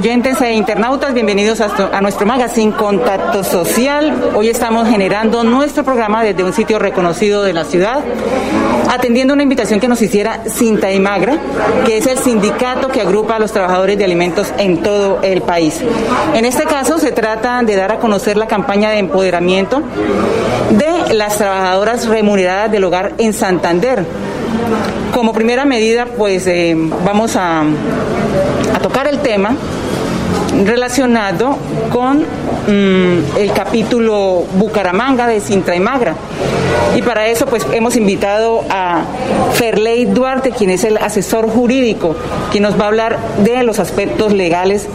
Oyentes e internautas, bienvenidos a, nuestro magazine Contacto Social. Hoy estamos generando nuestro programa desde un sitio reconocido de la ciudad, atendiendo una invitación que nos hiciera Cinta y Magra, que es el sindicato que agrupa a los trabajadores de alimentos en todo el país. En este caso se trata de dar a conocer la campaña de empoderamiento de las trabajadoras remuneradas del hogar en Santander. Como primera medida, pues eh, vamos a, a tocar el tema relacionado con mm, el capítulo Bucaramanga de Sintra y Magra. Y para eso pues hemos invitado a Ferley Duarte, quien es el asesor jurídico, quien nos va a hablar de los aspectos legales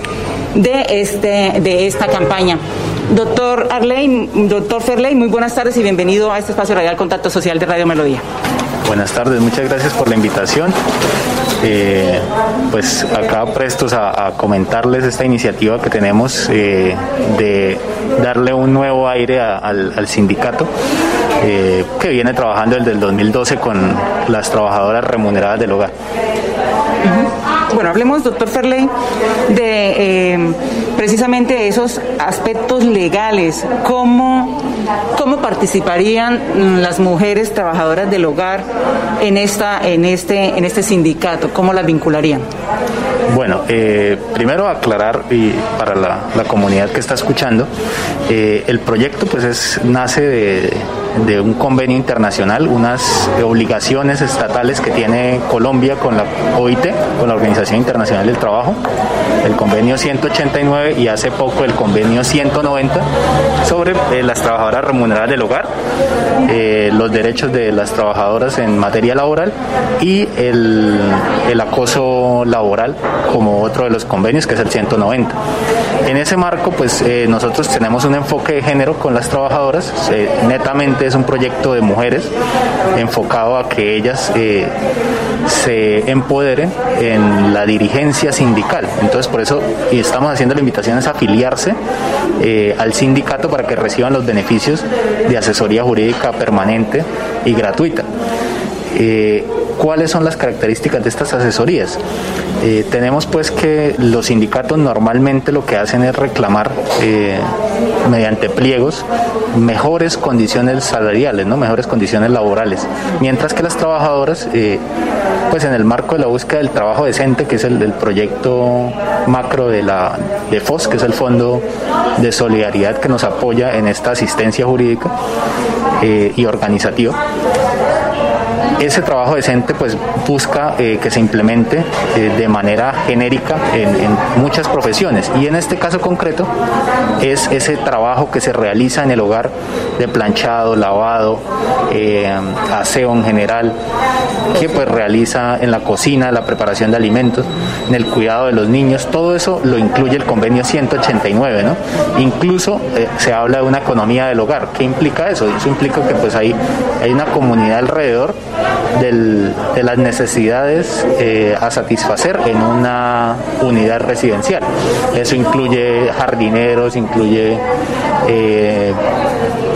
de, este, de esta campaña. Doctor Arley, doctor Ferley, muy buenas tardes y bienvenido a este espacio radial Contacto Social de Radio Melodía. Buenas tardes, muchas gracias por la invitación. Eh, pues acá prestos a, comentarles esta iniciativa que tenemos eh, de darle un nuevo aire al, sindicato eh, que viene trabajando desde el 2012 con las trabajadoras remuneradas del hogar. Bueno, hablemos, doctor Ferley, de precisamente esos aspectos legales, cómo, cómo participarían las mujeres trabajadoras del hogar en, esta, en, este, en este sindicato, cómo las vincularían. Bueno, eh, primero aclarar y para la, comunidad que está escuchando, eh, el proyecto pues es, nace de, de un convenio internacional, unas obligaciones estatales que tiene Colombia con la OIT, con la Organización Internacional del Trabajo, el convenio 189 y hace poco el convenio 190 sobre eh, las trabajadoras remuneradas del hogar, eh, los derechos de las trabajadoras en materia laboral y el, el acoso laboral como otro de los convenios que es el 190. En ese marco, pues eh, nosotros tenemos un enfoque de género con las trabajadoras, netamente es un proyecto de mujeres enfocado a que ellas se empoderen en la dirigencia sindical. Entonces, por eso estamos haciendo la invitación a afiliarse eh, al sindicato para que reciban los beneficios de asesoría jurídica permanente y gratuita. Eh, ¿Cuáles son las características de estas asesorías? Eh, tenemos pues que los sindicatos normalmente lo que hacen es reclamar mediante pliegos mejores condiciones salariales, ¿no? mejores condiciones laborales, mientras que las trabajadoras pues en el marco de la búsqueda del trabajo decente, que es el del proyecto macro de la de FOS, que es el Fondo de Solidaridad que nos apoya en esta asistencia jurídica eh, y organizativa ese trabajo decente pues busca eh, que se implemente eh, de manera genérica en, muchas profesiones. Y en este caso concreto es ese trabajo que se realiza en el hogar de planchado, lavado, eh, aseo en general, que pues realiza en la cocina, la preparación de alimentos, en el cuidado de los niños, todo eso lo incluye el convenio 189, ¿no? Incluso se habla de una economía del hogar. ¿Qué implica eso? Eso implica que pues hay, hay una comunidad alrededor de las necesidades eh, a satisfacer en una unidad residencial. Eso incluye jardineros, incluye eh,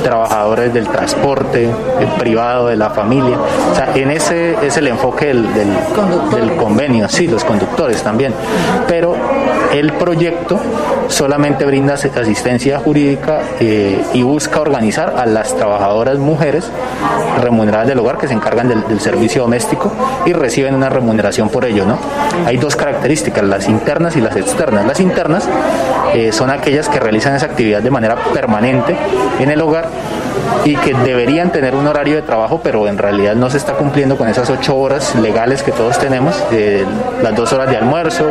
trabajadores del transporte el privado, de la familia. O sea, en ese es el enfoque del, del, convenio, sí, los conductores también. Pero el proyecto solamente brinda asistencia jurídica eh, y busca organizar a las trabajadoras mujeres remuneradas del hogar que se encargan del, servicio doméstico y reciben una remuneración por ello. ¿no? Hay dos características, las internas y las externas. Las internas eh, son aquellas que realizan esa actividad de manera permanente en el hogar y que deberían tener un horario de trabajo, pero en realidad no se está cumpliendo con esas ocho horas legales que todos tenemos, las dos horas de almuerzo,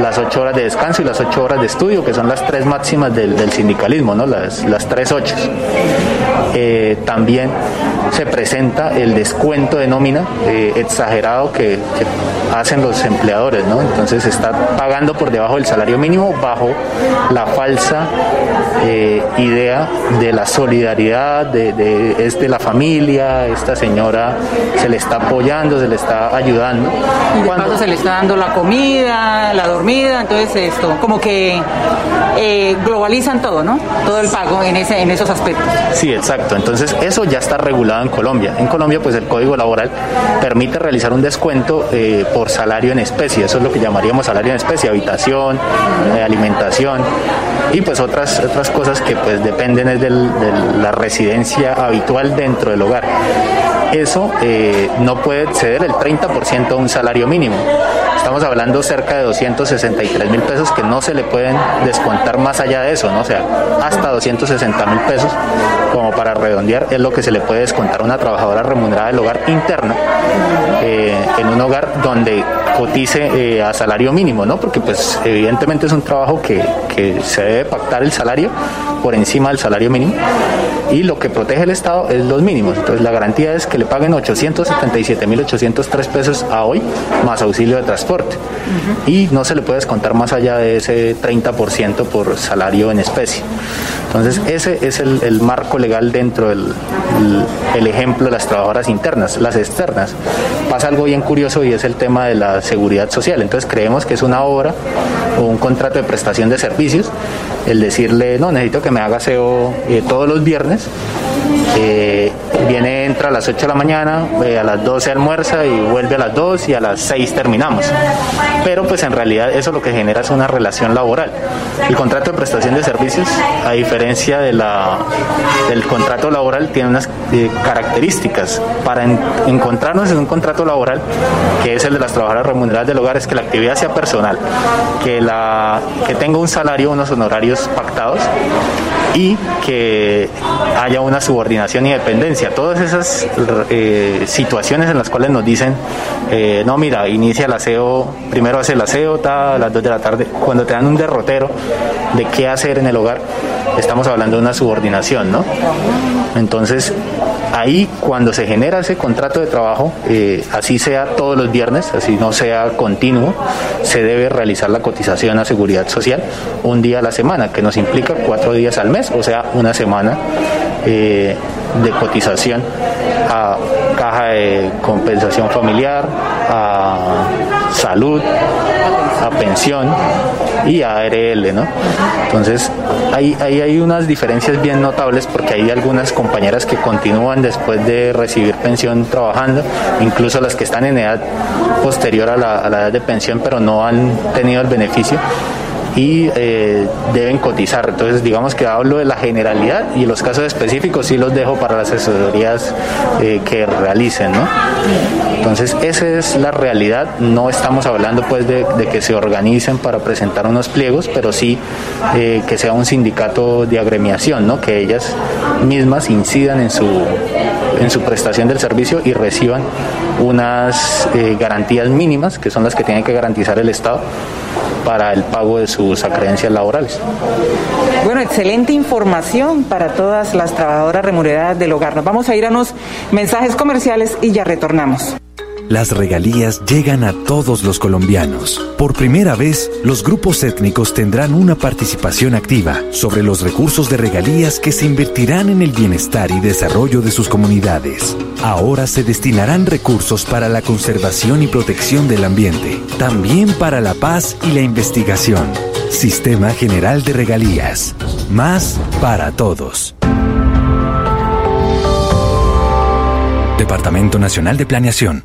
las ocho horas de descanso y las ocho horas de estudio, que son las tres máximas del, sindicalismo, ¿no? las, las tres ocho. Eh, también se presenta el descuento de nómina eh, exagerado que, hacen los empleadores, ¿no? Entonces se está pagando por debajo del salario mínimo bajo la falsa eh, idea de la solidaridad de, es de la familia, esta señora se le está apoyando, se le está ayudando. Cuando se le está dando la comida, la dormida, entonces esto, como que eh, globalizan todo, ¿no? Todo el pago en, ese, en esos aspectos. Sí, exacto. Entonces eso ya está regulado en Colombia. En Colombia pues el Código Laboral permite realizar un descuento eh, por salario en especie, eso es lo que llamaríamos salario en especie, habitación, eh, alimentación y pues otras, otras cosas que pues dependen de la residencia habitual dentro del hogar. Eso eh, no puede exceder el 30% de un salario mínimo. Estamos hablando cerca de 263 mil pesos que no se le pueden descontar más allá de eso, ¿no? O sea, hasta 260 mil pesos, como para redondear, es lo que se le puede descontar a una trabajadora remunerada del hogar interno eh, en un hogar donde cotice eh, a salario mínimo, ¿no? Porque pues evidentemente es un trabajo que, que se debe pactar el salario por encima del salario mínimo y lo que protege el Estado es los mínimos. Entonces la garantía es que le paguen 877.803 pesos a hoy más auxilio de transporte y no se le puede descontar más allá de ese 30% por salario en especie. Entonces ese es el, marco legal dentro del el, ejemplo de las trabajadoras internas. Las externas pasa algo bien curioso y es el tema de la seguridad social. Entonces creemos que es una obra o un contrato de prestación de servicios el decirle, no, necesito que me haga SEO eh, todos los viernes. Eh, viene, entra a las 8 de la mañana, eh, a las 12 almuerza y vuelve a las 2 y a las 6 terminamos. Pero pues en realidad eso lo que genera es una relación laboral. El contrato de prestación de servicios, a diferencia de la, del contrato laboral, tiene unas características. Para encontrarnos en un contrato laboral, que es el de las trabajadoras remuneradas del hogar, es que la actividad sea personal, que, la, que tenga un salario, unos honorarios pactados y que haya una subordinación y dependencia. Todas esas eh, situaciones en las cuales nos dicen, eh, no, mira, inicia el aseo, primero hace el aseo a las 2 de la tarde, cuando te dan un derrotero de qué hacer en el hogar, estamos hablando de una subordinación, ¿no? Entonces, ahí cuando se genera ese contrato de trabajo, eh, así sea todos los viernes, así no sea continuo, se debe realizar la cotización a seguridad social un día a la semana, que nos implica cuatro días al mes, o sea, una semana de cotización a caja de compensación familiar, a salud, a pensión y a ARL, ¿no? Entonces, ahí, hay unas diferencias bien notables porque hay algunas compañeras que continúan después de recibir pensión trabajando, incluso las que están en edad posterior a la, a la edad de pensión, pero no han tenido el beneficio y eh, deben cotizar. Entonces, digamos que hablo de la generalidad y los casos específicos sí los dejo para las asesorías eh, que realicen, ¿no? Entonces, esa es la realidad. No estamos hablando pues de, que se organicen para presentar unos pliegos, pero sí eh, que sea un sindicato de agremiación, ¿no? Que ellas mismas incidan en su en su prestación del servicio y reciban unas garantías mínimas, que son las que tiene que garantizar el Estado, para el pago de sus acreencias laborales. Bueno, excelente información para todas las trabajadoras remuneradas del hogar. Nos vamos a ir a unos mensajes comerciales y ya retornamos. Las regalías llegan a todos los colombianos. Por primera vez, los grupos étnicos tendrán una participación activa sobre los recursos de regalías que se invertirán en el bienestar y desarrollo de sus comunidades. Ahora se destinarán recursos para la conservación y protección del ambiente, también para la paz y la investigación. Sistema General de Regalías. Más para todos. Departamento Nacional de Planeación.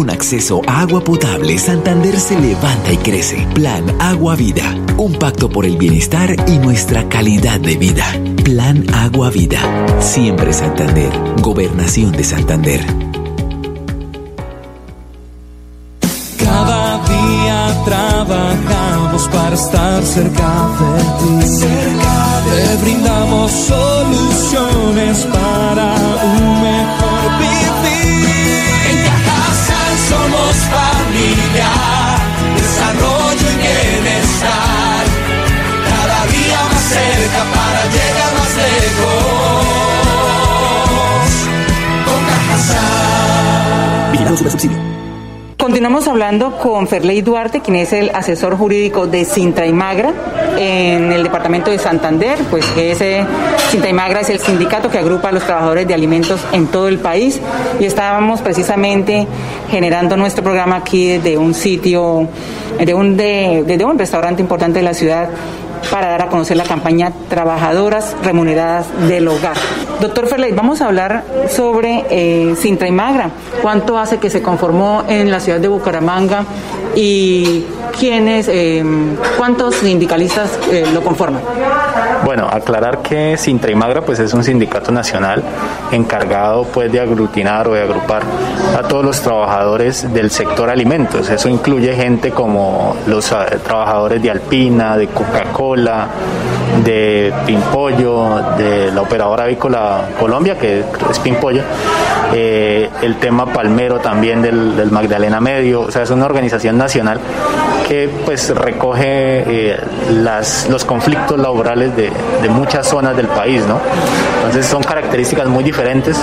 Con acceso a agua potable, Santander se levanta y crece. Plan Agua Vida. Un pacto por el bienestar y nuestra calidad de vida. Plan Agua Vida. Siempre Santander. Gobernación de Santander. Cada día trabajamos para estar cerca de ti. Cerca de Te brindamos soluciones para un mejor vivir familia, desarrollo y bienestar. Cada día más cerca para llegar más lejos. Con Cajasal. Vigilado Super Subsidio. Continuamos hablando con Ferley Duarte, quien es el asesor jurídico de Sintra y Magra en el departamento de Santander, pues ese Sintra y Magra es el sindicato que agrupa a los trabajadores de alimentos en todo el país. Y estábamos precisamente generando nuestro programa aquí desde un sitio, de un, de, un restaurante importante de la ciudad para dar a conocer la campaña Trabajadoras Remuneradas del Hogar. Doctor Ferley, vamos a hablar sobre eh, Sintra y Magra. ¿Cuánto hace que se conformó en la ciudad de Bucaramanga y quiénes, eh, cuántos sindicalistas eh, lo conforman? Bueno, aclarar que Sintra y Magra pues es un sindicato nacional encargado pues de aglutinar o de agrupar a todos los trabajadores del sector alimentos. Eso incluye gente como los trabajadores de Alpina, de Coca-Cola, de Pimpollo, de la operadora avícola Colombia, que es Pimpollo, eh, el tema palmero también del, Magdalena Medio, o sea, es una organización nacional que pues recoge eh, las, los conflictos laborales de, de, muchas zonas del país, ¿no? Entonces son características muy diferentes,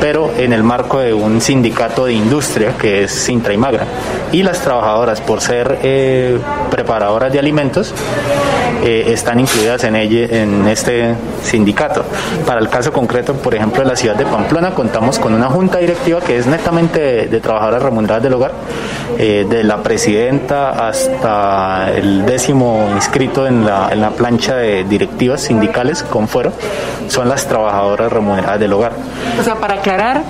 pero en el marco de un sindicato de industria que es Sintra y Magra. Y las trabajadoras, por ser eh, preparadoras de alimentos, están incluidas en, ella, en este sindicato. Para el caso concreto, por ejemplo, de la ciudad de Pamplona, contamos con una junta directiva que es netamente de, trabajadoras remuneradas del hogar, eh, de la presidenta hasta el décimo inscrito en la, en la plancha de directivas sindicales con fuero, son las trabajadoras remuneradas del hogar. O sea, para aclarar,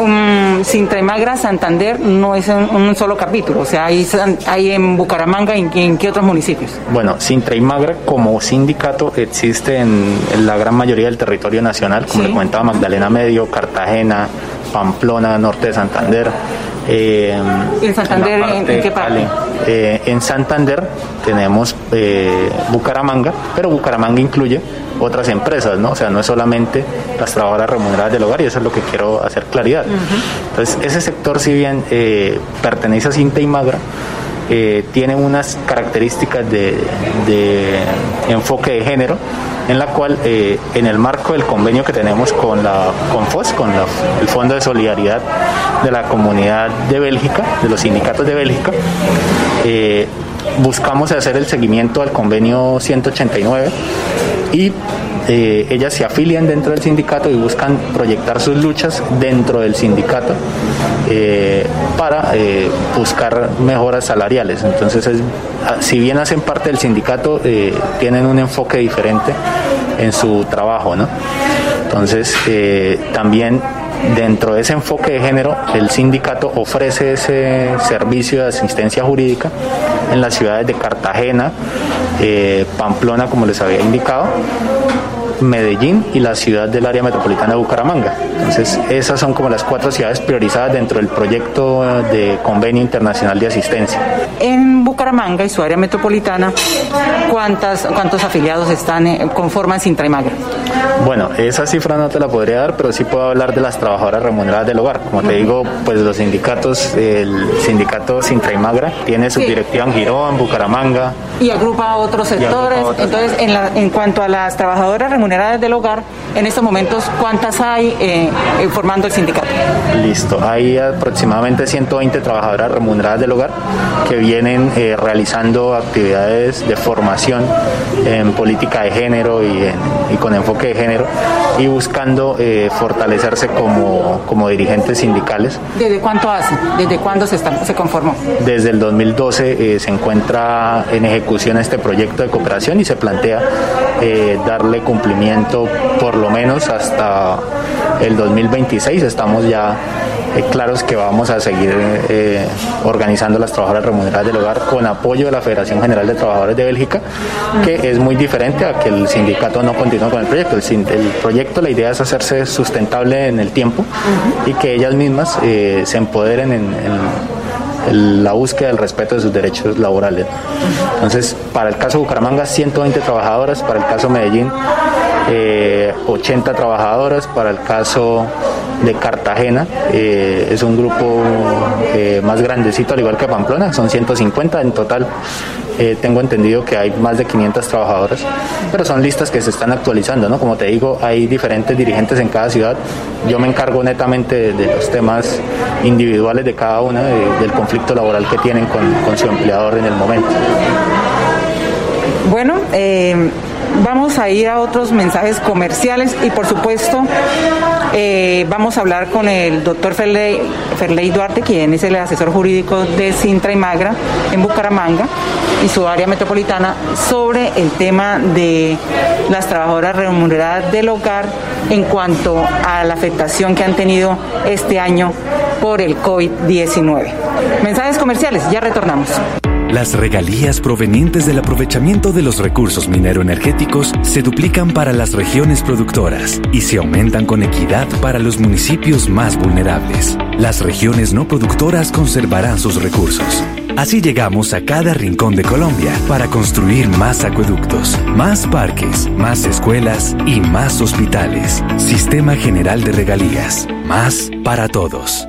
um, Sintra Magra, Santander no es un, solo capítulo, o sea, hay, hay en Bucaramanga y en, qué otros municipios. Bueno, Sintra y Magra como sindicato existe en, la gran mayoría del territorio nacional, como le comentaba Magdalena Medio, Cartagena, Pamplona, norte de Santander. Eh, ¿En Santander en, qué parte? Eh, en Santander tenemos eh, Bucaramanga, pero Bucaramanga incluye otras empresas, ¿no? O sea, no es solamente las trabajadoras remuneradas del hogar y eso es lo que quiero hacer claridad. Entonces, ese sector, si bien eh, pertenece a Cinta y Magra, eh, tiene unas características de, enfoque de género, en la cual eh, en el marco del convenio que tenemos con la con FOS, con el Fondo de Solidaridad de la Comunidad de Bélgica, de los sindicatos de Bélgica, buscamos hacer el seguimiento al convenio 189 y eh, ellas se afilian dentro del sindicato y buscan proyectar sus luchas dentro del sindicato eh, para eh, buscar mejoras salariales. Entonces, ah, si bien hacen parte del sindicato, tienen un enfoque diferente en su trabajo, ¿no? Entonces, también dentro de ese enfoque de género, el sindicato ofrece ese servicio de asistencia jurídica en las ciudades de Cartagena, Pamplona, como les había indicado, Medellín y la ciudad del área metropolitana de Bucaramanga. Entonces, esas son como las cuatro ciudades priorizadas dentro del proyecto de convenio internacional de asistencia. En Bucaramanga y su área metropolitana, ¿cuántas, ¿cuántos afiliados están eh, conforman Sintra? Bueno, esa cifra no te la podría dar, pero sí puedo hablar de las trabajadoras remuneradas del hogar. Como te digo, pues los sindicatos, el sindicato Sintra y Magra tiene su directiva en Girón, Bucaramanga. Y agrupa a otros sectores. Entonces, en, en cuanto a las trabajadoras remuneradas del hogar, en estos momentos, ¿cuántas hay eh, eh, formando el sindicato? Listo, hay aproximadamente 120 trabajadoras remuneradas del hogar que vienen eh, realizando actividades de formación en política de género y, con enfoque de género y buscando fortalecerse como, como dirigentes sindicales. ¿Desde cuánto hace? ¿Desde cuándo se, está, se conformó? Desde el 2012 se encuentra en ejecución este proyecto de cooperación y se plantea darle cumplimiento por lo menos hasta el 2026. Estamos ya eh, claros que vamos a seguir eh, organizando las trabajadoras remuneradas del hogar con apoyo de la Federación General de Trabajadores de Bélgica, que es muy diferente a que el sindicato no continúe con el proyecto. El, proyecto, la idea es hacerse sustentable en el tiempo y que ellas mismas eh, se empoderen en, la búsqueda del respeto de sus derechos laborales. Entonces, para el caso Bucaramanga, 120 trabajadoras, para el caso de Medellín, 80 eh, trabajadoras. Para el caso de Cartagena, eh, es un grupo eh, más grandecito, al igual que Pamplona, son 150 en total. eh, tengo entendido que hay más de 500 trabajadoras, pero son listas que se están actualizando, ¿no? Como te digo, hay diferentes dirigentes en cada ciudad. Yo me encargo netamente de, los temas individuales de cada una, del conflicto laboral que tienen con, con su empleador en el momento. Bueno, eh, Vamos a ir a otros mensajes comerciales y por supuesto eh, vamos a hablar con el doctor Ferley, Ferley, Duarte, quien es el asesor jurídico de Sintra y Magra en Bucaramanga y su área metropolitana sobre el tema de las trabajadoras remuneradas del hogar en cuanto a la afectación que han tenido este año por el COVID-19. Mensajes comerciales, ya retornamos. Las regalías provenientes del aprovechamiento de los recursos minero-energéticos se duplican para las regiones productoras y se aumentan con equidad para los municipios más vulnerables. Las regiones no productoras conservarán sus recursos. Así llegamos a cada rincón de Colombia para construir más acueductos, más parques, más escuelas y más hospitales. Sistema General de Regalías. Más para todos.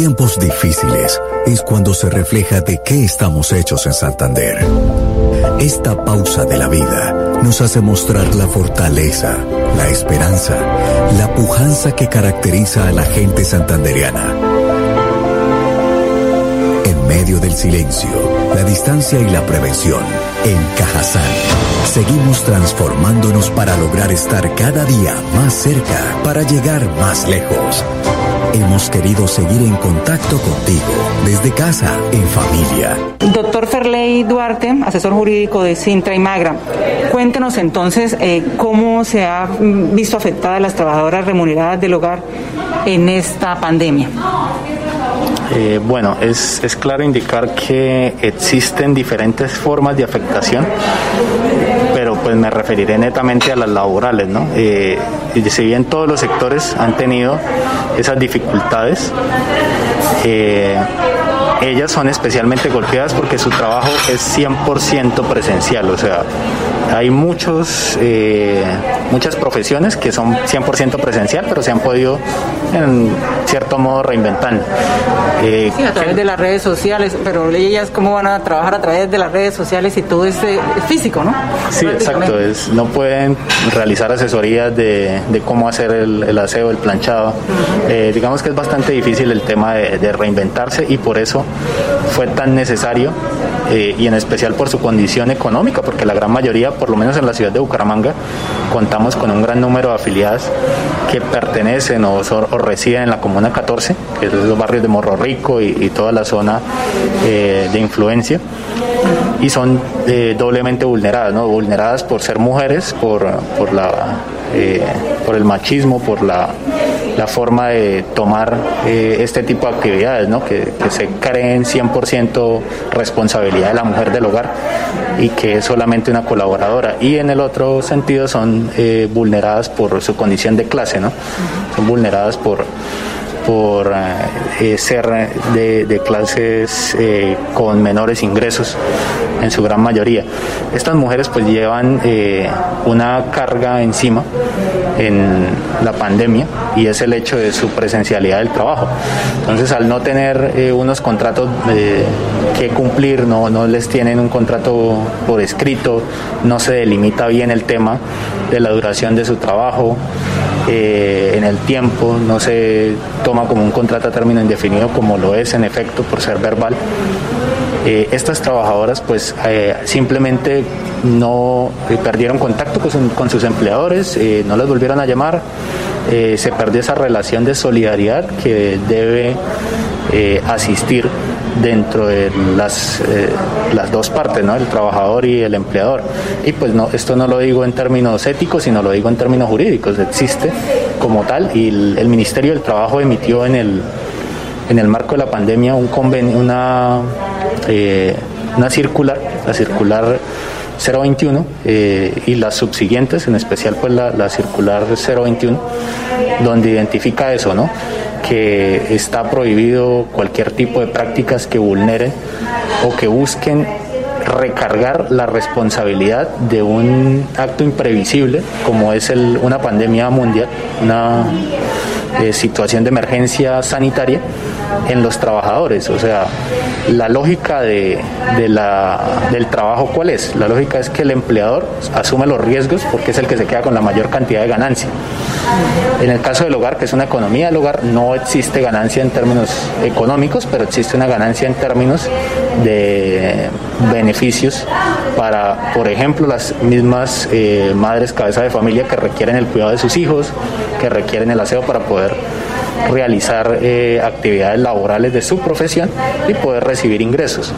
Tiempos difíciles es cuando se refleja de qué estamos hechos en Santander. Esta pausa de la vida nos hace mostrar la fortaleza, la esperanza, la pujanza que caracteriza a la gente santanderiana. En medio del silencio, la distancia y la prevención, en Cajazán, seguimos transformándonos para lograr estar cada día más cerca, para llegar más lejos Hemos querido seguir en contacto contigo desde casa, en familia. Doctor Ferley Duarte, asesor jurídico de Sintra y Magra, cuéntenos entonces eh, cómo se ha visto afectada las trabajadoras remuneradas del hogar en esta pandemia. Eh, bueno, es, es, claro indicar que existen diferentes formas de afectación, pues me referiré netamente a las laborales, ¿no? Eh, si bien todos los sectores han tenido esas dificultades, eh, ellas son especialmente golpeadas porque su trabajo es 100% presencial, o sea, hay muchos, eh, muchas profesiones que son 100% presencial, pero se han podido en cierto modo reinventar. Eh, sí, a través de las redes sociales, pero ellas cómo van a trabajar a través de las redes sociales y todo es físico, ¿no? Sí, exacto, es, no pueden realizar asesorías de, cómo hacer el, aseo, el planchado. Eh, digamos que es bastante difícil el tema de reinventarse y por eso fue tan necesario eh, y en especial por su condición económica, porque la gran mayoría, por lo menos en la ciudad de Bucaramanga, contamos con un gran número de afiliadas que pertenecen o, residen en la Comuna 14, que es los barrios de Morro Rico y, toda la zona eh, de influencia y son eh, doblemente vulneradas, ¿no? vulneradas por ser mujeres, por, por, la, por el machismo, por la la forma de tomar eh, este tipo de actividades, ¿no? que, se creen 100% responsabilidad de la mujer del hogar y que es solamente una colaboradora. Y en el otro sentido son eh, vulneradas por su condición de clase, ¿no? son vulneradas por por eh, ser de, clases eh, con menores ingresos en su gran mayoría. Estas mujeres pues llevan eh, una carga encima en la pandemia y es el hecho de su presencialidad del trabajo. Entonces al no tener unos contratos que cumplir, no, no les tienen un contrato por escrito, no se delimita bien el tema de la duración de su trabajo, eh, en el tiempo, no se toma como un contrato a término indefinido como lo es en efecto por ser verbal. Eh, estas trabajadoras pues eh, simplemente no perdieron contacto con, sus empleadores, no las volvieron a llamar, se perdió esa relación de solidaridad que debe asistir dentro de las, eh, las dos partes, ¿no? el trabajador y el empleador. Y pues no, esto no lo digo en términos éticos, sino lo digo en términos jurídicos, existe como tal y el, Ministerio del Trabajo emitió en el, en el marco de la pandemia un convenio, una... Eh, una circular, la circular 021 eh, y las subsiguientes, en especial pues la, la, circular 021, donde identifica eso, ¿no? que está prohibido cualquier tipo de prácticas que vulneren o que busquen recargar la responsabilidad de un acto imprevisible como es el, una pandemia mundial, una situación de emergencia sanitaria en los trabajadores. O sea, la lógica de, la, del trabajo, ¿cuál es? La lógica es que el empleador asume los riesgos porque es el que se queda con la mayor cantidad de ganancia. En el caso del hogar, que es una economía del hogar, no existe ganancia en términos económicos, pero existe una ganancia en términos de beneficios para, por ejemplo, las mismas eh, madres cabeza de familia que requieren el cuidado de sus hijos, que requieren el aseo para poder realizar eh, actividades laborales de su profesión y poder recibir ingresos.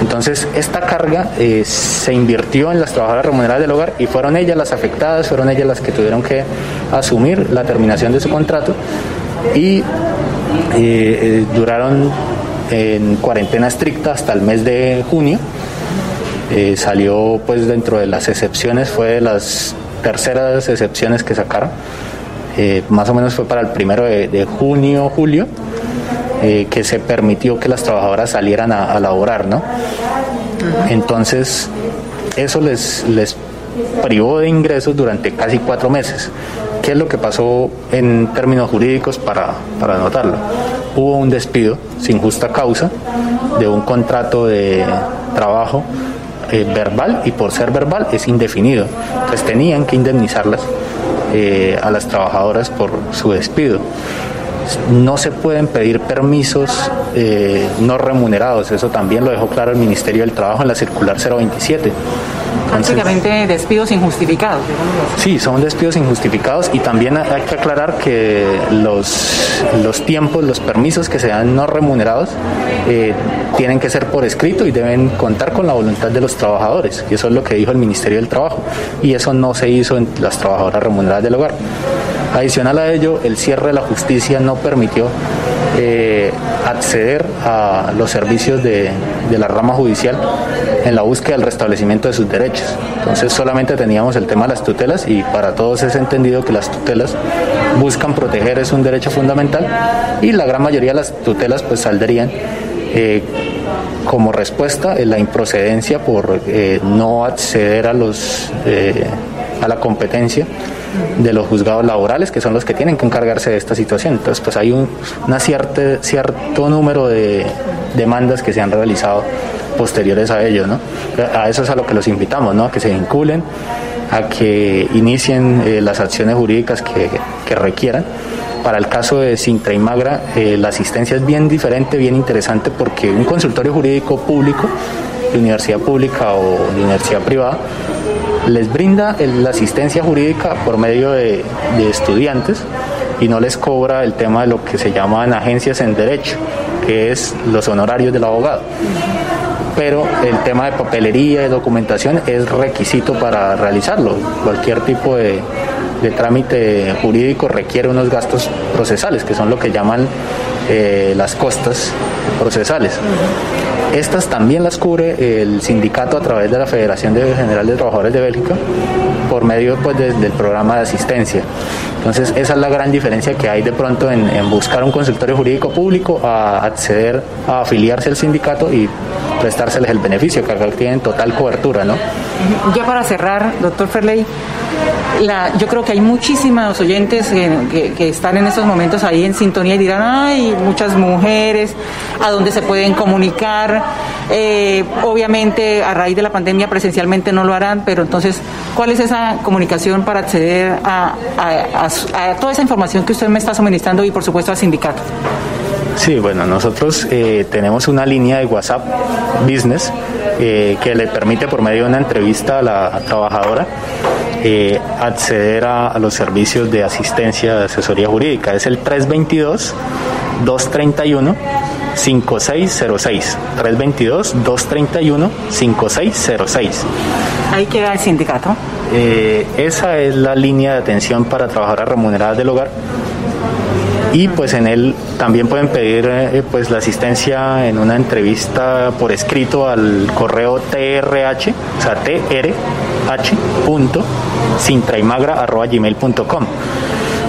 Entonces, esta carga eh, se invirtió en las trabajadoras remuneradas del hogar y fueron ellas las afectadas, fueron ellas las que tuvieron que asumir la terminación de su contrato y eh, duraron en cuarentena estricta hasta el mes de junio. salió pues dentro de las excepciones, fue de las terceras excepciones que sacaron eh, más o menos fue para el primero de, junio, julio, eh, que se permitió que las trabajadoras salieran a, laborar, ¿no? Entonces, eso les, les privó de ingresos durante casi cuatro meses. ¿Qué es lo que pasó en términos jurídicos para, para anotarlo? Hubo un despido sin justa causa de un contrato de trabajo eh, verbal y por ser verbal es indefinido. Entonces tenían que indemnizarlas eh, a las trabajadoras por su despido. No se pueden pedir permisos eh, no remunerados, eso también lo dejó claro el Ministerio del Trabajo en la circular 027. Prácticamente despidos injustificados. Sí, son despidos injustificados y también hay que aclarar que los, los tiempos, los permisos que se dan no remunerados eh, tienen que ser por escrito y deben contar con la voluntad de los trabajadores. Y eso es lo que dijo el Ministerio del Trabajo. Y eso no se hizo en las trabajadoras remuneradas del hogar. Adicional a ello, el cierre de la justicia no permitió eh, acceder a los servicios de, la rama judicial en la búsqueda del restablecimiento de sus derechos. Entonces solamente teníamos el tema de las tutelas y para todos es entendido que las tutelas buscan proteger, es un derecho fundamental y la gran mayoría de las tutelas pues saldrían eh, como respuesta en la improcedencia por eh, no acceder a los a la competencia de los juzgados laborales, que son los que tienen que encargarse de esta situación. Entonces, pues hay un una cierta, cierto número de demandas que se han realizado posteriores a ello, ¿no? A eso es a lo que los invitamos, ¿no? A que se vinculen, a que inicien las acciones jurídicas que, que requieran para el caso de Sintra y Magra, eh, la asistencia es bien diferente, bien interesante, porque un consultorio jurídico público, de universidad pública o de universidad privada, les brinda la asistencia jurídica por medio de, estudiantes y no les cobra el tema de lo que se llaman agencias en derecho, que es los honorarios del abogado pero el tema de papelería y documentación es requisito para realizarlo. Cualquier tipo de trámite jurídico requiere unos gastos procesales, que son lo que llaman eh, las costas procesales. Estas también las cubre el sindicato a través de la Federación General de Trabajadores de Bélgica por medio pues, del programa de asistencia. Entonces esa es la gran diferencia que hay de pronto en, buscar un consultorio jurídico público a acceder a afiliarse al sindicato y prestárseles el beneficio, que acá tienen total cobertura, ¿no? Ya para cerrar, doctor Ferley, la, yo creo que hay muchísimos oyentes que, están en estos momentos ahí en sintonía y dirán, ay, muchas mujeres, a dónde se pueden comunicar. Eh, obviamente, a raíz de la pandemia presencialmente no lo harán, pero entonces, ¿cuál es esa comunicación para acceder a toda esa información que usted me está suministrando y, por supuesto, al sindicato? Sí, bueno, nosotros eh, tenemos una línea de WhatsApp Business eh, que le permite por medio de una entrevista a la trabajadora eh, acceder a, a, los servicios de asistencia de asesoría jurídica. Es el 322-231. 5606 322 231 5606 Ahí queda el sindicato. Eh, esa es la línea de atención para trabajadoras remuneradas del hogar y pues en él también pueden pedir eh, pues la asistencia en una entrevista por escrito al correo trh, o sea, trh.sintraimagra.gmail.com.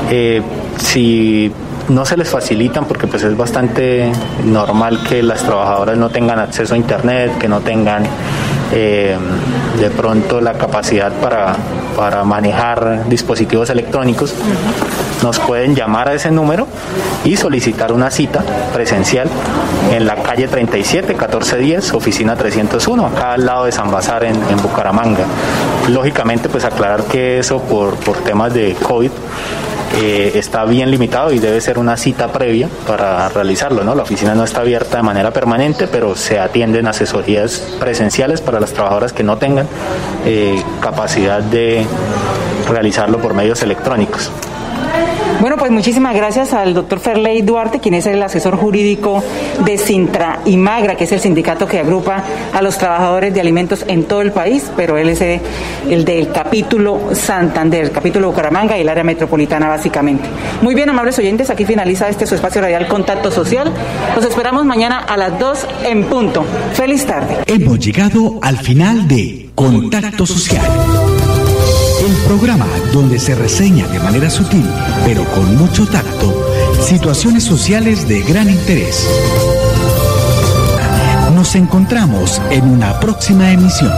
Eh, si no se les facilitan porque pues es bastante normal que las trabajadoras no tengan acceso a internet, que no tengan eh, de pronto la capacidad para, para manejar dispositivos electrónicos, nos pueden llamar a ese número y solicitar una cita presencial en la calle 37, 1410, oficina 301, acá al lado de San Bazar en, en Bucaramanga. Lógicamente, pues aclarar que eso por, por temas de COVID eh, está bien limitado y debe ser una cita previa para realizarlo. ¿no? La oficina no está abierta de manera permanente, pero se atienden asesorías presenciales para las trabajadoras que no tengan eh, capacidad de realizarlo por medios electrónicos. Bueno, pues muchísimas gracias al doctor Ferley Duarte, quien es el asesor jurídico de Sintra y Magra, que es el sindicato que agrupa a los trabajadores de alimentos en todo el país, pero él es el del capítulo Santander, el capítulo Bucaramanga y el área metropolitana básicamente. Muy bien, amables oyentes, aquí finaliza este su espacio radial Contacto Social. Los esperamos mañana a las 2 en punto. Feliz tarde. Hemos llegado al final de Contacto Social el programa donde se reseña de manera sutil, pero con mucho tacto, situaciones sociales de gran interés. Nos encontramos en una próxima emisión.